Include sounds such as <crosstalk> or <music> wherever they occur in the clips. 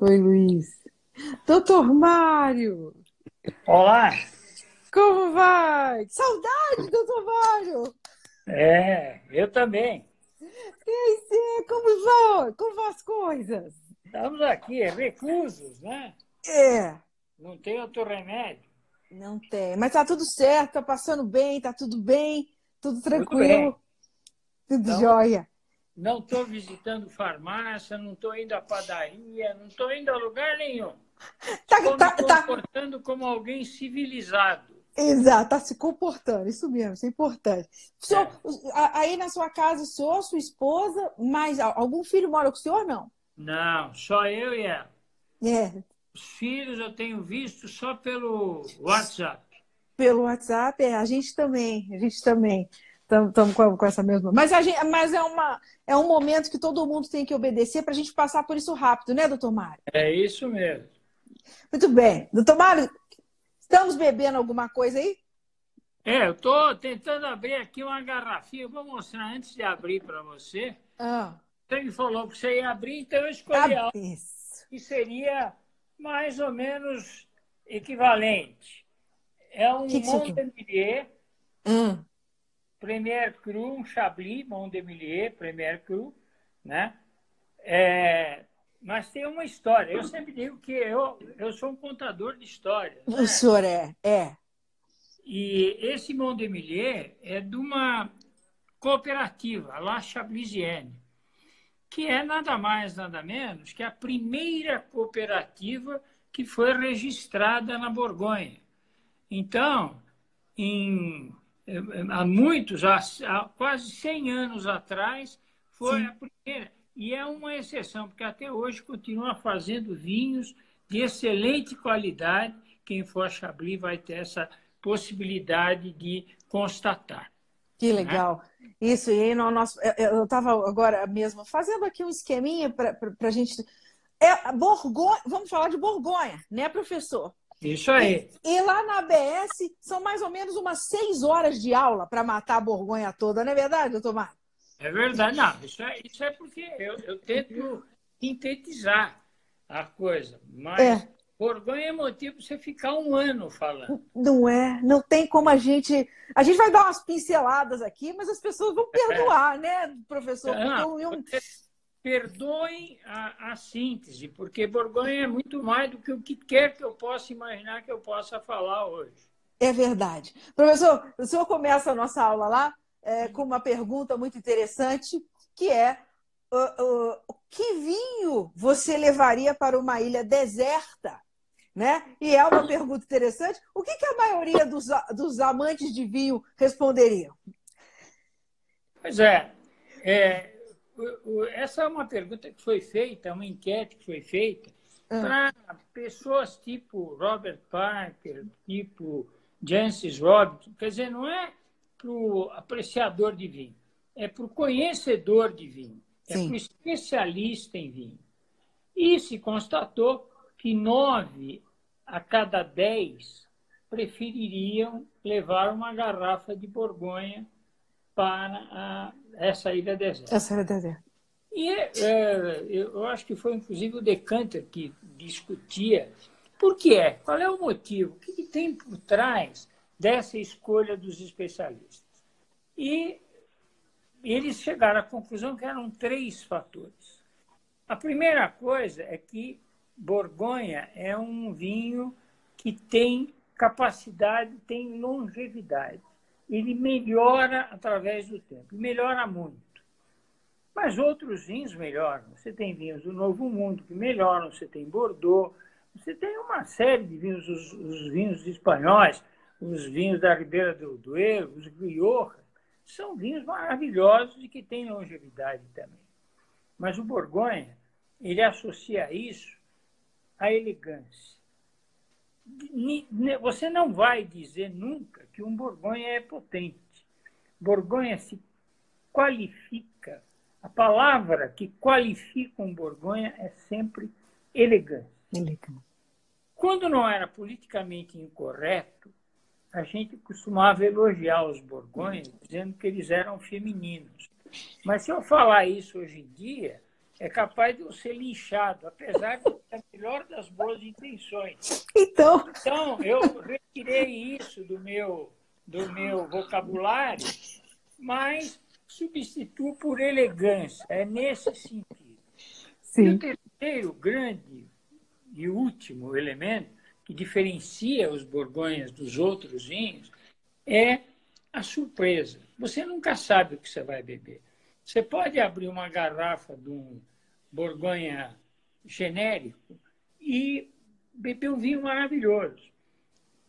Oi, Luiz. Doutor Mário! Olá! Como vai? Saudade, doutor Mário! É, eu também. Aí, você, como vão? Como vão as coisas? Estamos aqui, reclusos, né? É. Não tem outro remédio. Não tem, mas tá tudo certo, tá passando bem, tá tudo bem, tudo tranquilo. bem. Tudo Então- jóia. Não estou visitando farmácia, não estou indo à padaria, não estou indo a lugar nenhum. Tá, Estou tá, me tá. comportando como alguém civilizado. Exato, tá se comportando, isso mesmo, isso é importante. Senhor- a- aí na sua casa, o senhor, sua esposa, mais a- algum filho mora com o senhor, não? Não, só eu e ela. É, Os filhos eu tenho visto só pelo WhatsApp. pelo WhatsApp, é, a gente também, a gente também. Estamos com, com essa mesma. Mas, gente, mas é, uma, é um momento que todo mundo tem que obedecer para a gente passar por isso rápido, né, doutor Mário? É isso mesmo. Muito bem. Doutor Mário, estamos bebendo alguma coisa aí? É, eu estou tentando abrir aqui uma garrafinha. Eu vou mostrar antes de abrir para você. Ah, Você me falou que você ia abrir, então eu escolhi ah, algo isso. que seria mais ou menos equivalente. É um Que Hum, Premier Cru, um Chablis Mondemilier Premier Cru, né? É, mas tem uma história. Eu sempre digo que eu, eu sou um contador de histórias. né? o senhor é, é. E esse Mondemilier é de uma cooperativa, a La Chablisienne, que é nada mais, nada menos que a primeira cooperativa que foi registrada na Borgonha. Então, em, há muitos, há, há quase 100 anos atrás, foi Sim. a primeira. E é uma exceção, porque até hoje continua fazendo vinhos de excelente qualidade. Quem for a Chablis vai ter essa possibilidade de constatar. Que legal. Isso, e aí no nosso, eu- eu estava agora mesmo fazendo aqui um esqueminha para a gente. É, Borgonha, vamos falar de Borgonha, né, professor? Isso aí. E lá na ABS são mais ou menos umas seis horas de aula para matar a Borgonha toda, não é verdade, doutor Mário? É verdade. Não, isso é, isso é porque eu, eu tento sintetizar a coisa. Mas É. Borgonha é motivo para você ficar um ano falando. Não é, não tem como a gente. A gente vai dar umas pinceladas aqui, mas as pessoas vão perdoar, né, professor? Não, eu- eu- vocês perdoem a, a síntese, porque Borgonha é muito mais do que o que quer que eu possa imaginar que eu possa falar hoje. É verdade. Professor, o senhor começa a nossa aula lá é, com uma pergunta muito interessante, que é ah, ah, que vinho você levaria para uma ilha deserta? Né? E é uma pergunta interessante. O que, que a maioria dos, dos amantes de vinho responderiam? Pois é, é, essa é uma pergunta que foi feita, uma enquete que foi feita Ah. para pessoas tipo Robert Parker, tipo Jancis Robinson. Quer dizer, não é para o apreciador de vinho, é para o conhecedor de vinho, é para o especialista em vinho. E se constatou que nove a cada dez prefeririam levar uma garrafa de Borgonha para a- essa ilha deserta. Essa era deserta. E é, eu acho que foi inclusive o Decanter que discutia por que é, qual é o motivo, o que, que tem por trás dessa escolha dos especialistas. E eles chegaram à conclusão que eram três fatores. A primeira coisa é que Borgonha é um vinho que tem capacidade, tem longevidade. Ele melhora através do tempo, melhora muito. Mas outros vinhos melhoram. Você tem vinhos do Novo Mundo que melhoram, você tem Bordeaux, você tem uma série de vinhos, os, os vinhos espanhóis, os vinhos da Ribeira do Duero, os Rioja, são vinhos maravilhosos e que têm longevidade também. Mas o Borgonha, ele associa isso à elegância. Você não vai dizer nunca que um Borgonha é potente. Borgonha se qualifica. A palavra que qualifica um Borgonha é sempre elegância. Elegante. Quando não era politicamente incorreto, a gente costumava elogiar os Borgonhas, dizendo que eles eram femininos. Mas se eu falar isso hoje em dia, é capaz de eu ser linchado, apesar de ter a melhor das boas intenções. Então, então eu retirei isso do meu, do meu vocabulário, mas substituo por elegância. É nesse sentido. Sim. E o terceiro grande e último elemento que diferencia os borgonhas dos outros vinhos é a surpresa. Você nunca sabe o que você vai beber. Você pode abrir uma garrafa de um Borgonha genérico e beber um vinho maravilhoso.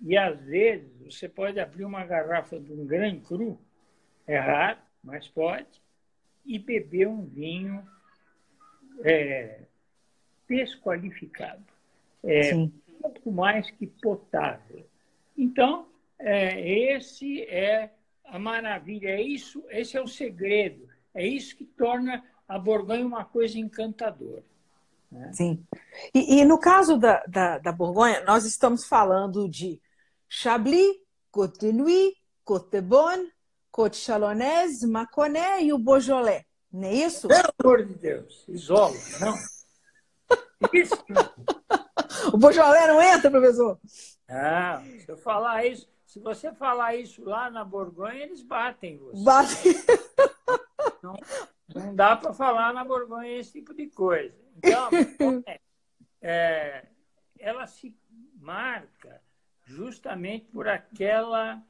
E às vezes você pode abrir uma garrafa de um Grand Cru, é raro, mas pode, e beber um vinho é, desqualificado. É um pouco mais que potável. Então, é, esse é a maravilha, é isso, esse é o segredo é isso que torna a Borgonha uma coisa encantadora. Né? Sim. E, e, no caso da, da, da, Borgonha, nós estamos falando de Chablis, Côte de Nuit, Côte de Bonne, Côte Chalonnaise, Mâconnais e o Beaujolais. Não é isso? Pelo amor de Deus, isola, não. Isso. <laughs> o Beaujolais não entra, professor? Não, se eu falar isso, se você falar isso lá na Borgonha, eles batem você. Batem. Não, não dá para falar na Borgonha esse tipo de coisa. Então, <laughs> é, é, ela se marca justamente por aquela.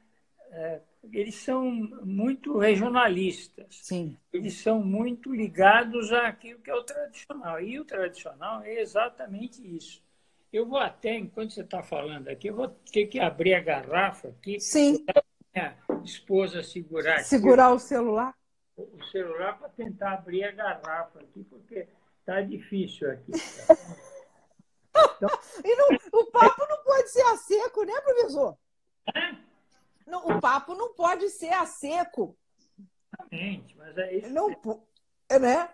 É, eles são muito regionalistas. Sim. Eles são muito ligados àquilo que é o tradicional. E o tradicional é exatamente isso. Eu vou até, enquanto você está falando aqui, eu vou ter que abrir a garrafa aqui. Sim. Minha esposa segurar. Segurar aqui. o celular? O celular para tentar abrir a garrafa aqui, porque está difícil aqui. Então... <laughs> e não, o papo não pode ser a seco, né, professor? É? Não, o papo não pode ser a seco. Exatamente, mas é isso. Não, né?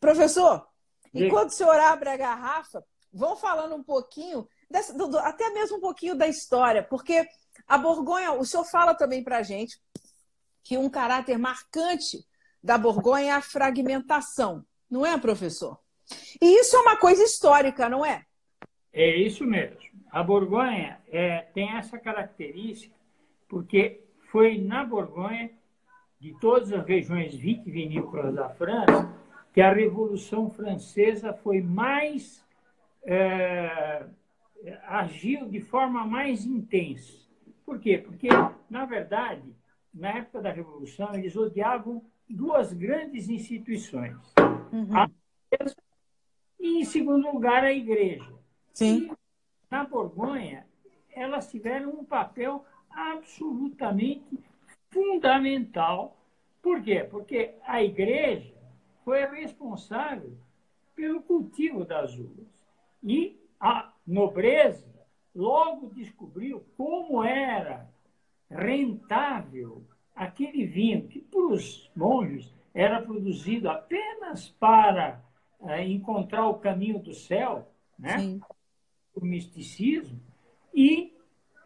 Professor, enquanto o senhor abre a garrafa, vão falando um pouquinho, dessa, do, até mesmo um pouquinho da história, porque a Borgonha, o senhor fala também para a gente que um caráter marcante da Borgonha é a fragmentação, não é, professor? E isso é uma coisa histórica, não é? É isso mesmo. A Borgonha é, tem essa característica porque foi na Borgonha, de todas as regiões vitivinícolas da França, que a Revolução Francesa foi mais. É, agiu de forma mais intensa. Por quê? Porque, na verdade, na época da Revolução, eles odiavam duas grandes instituições. Uhum. A igreja e, em segundo lugar, a igreja. Sim. E, na Borgonha, elas tiveram um papel absolutamente fundamental. Por quê? Porque a igreja foi responsável pelo cultivo das uvas. E a nobreza logo descobriu como era rentável aquele vinho que para os monges era produzido apenas para é, encontrar o caminho do céu, né? Sim. o misticismo, e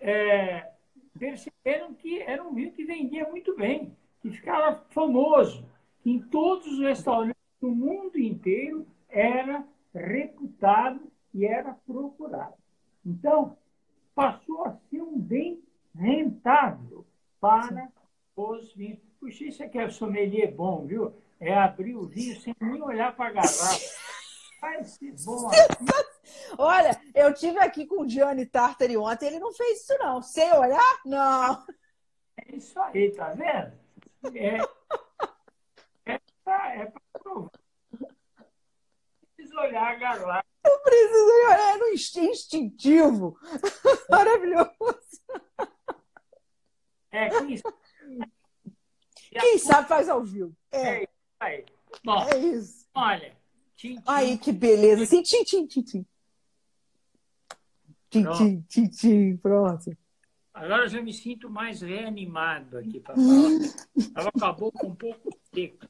é, perceberam que era um vinho que vendia muito bem, que ficava famoso, que em todos os restaurantes do mundo inteiro era reputado e era procurado. Então, passou a ser um bem rentável para Sim os vinhos. Puxa, isso aqui é sommelier bom, viu? É abrir o vinho sem nem olhar para a garrafa. Ser bom. <laughs> Olha, eu tive aqui com o Gianni Tartari ontem, ele não fez isso não. Sem olhar? Não. É isso aí, tá vendo? É, é para é provar. Precisa olhar a garrafa. Eu preciso olhar no instintivo. <laughs> Maravilhoso. É que isso quem sabe faz ao vivo. É, é isso aí. Bom, é isso. Olha. Tchim, tchim. Aí, que beleza. Sim, tchim, tchim, tchim, tchim. Tchim, tchim, tchim, tchim. Pronto. Agora eu já me sinto mais reanimado aqui para falar. Ela acabou com um pouco seco.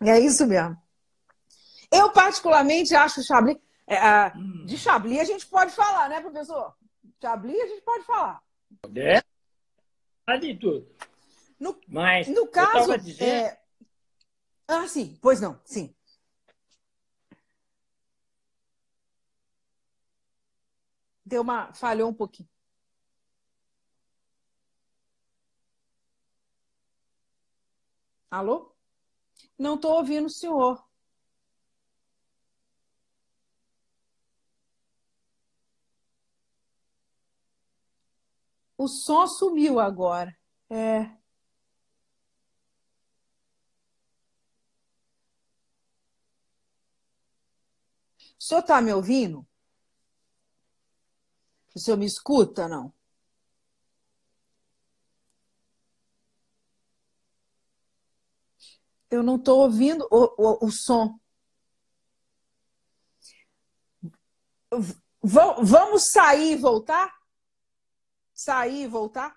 É isso mesmo. Eu, particularmente, acho Chablis. É, hum. De Chablis a gente pode falar, né, professor? Chablis a gente pode falar. É? De tudo. No, Mas no caso. Eu dizendo... é... Ah, sim, pois não, sim. Deu uma. falhou um pouquinho. Alô? Não estou ouvindo o senhor. O som sumiu agora. É. O senhor está me ouvindo? O senhor me escuta, não? Eu não estou ouvindo o, o, o som. V vamos sair e voltar? Sair e voltar?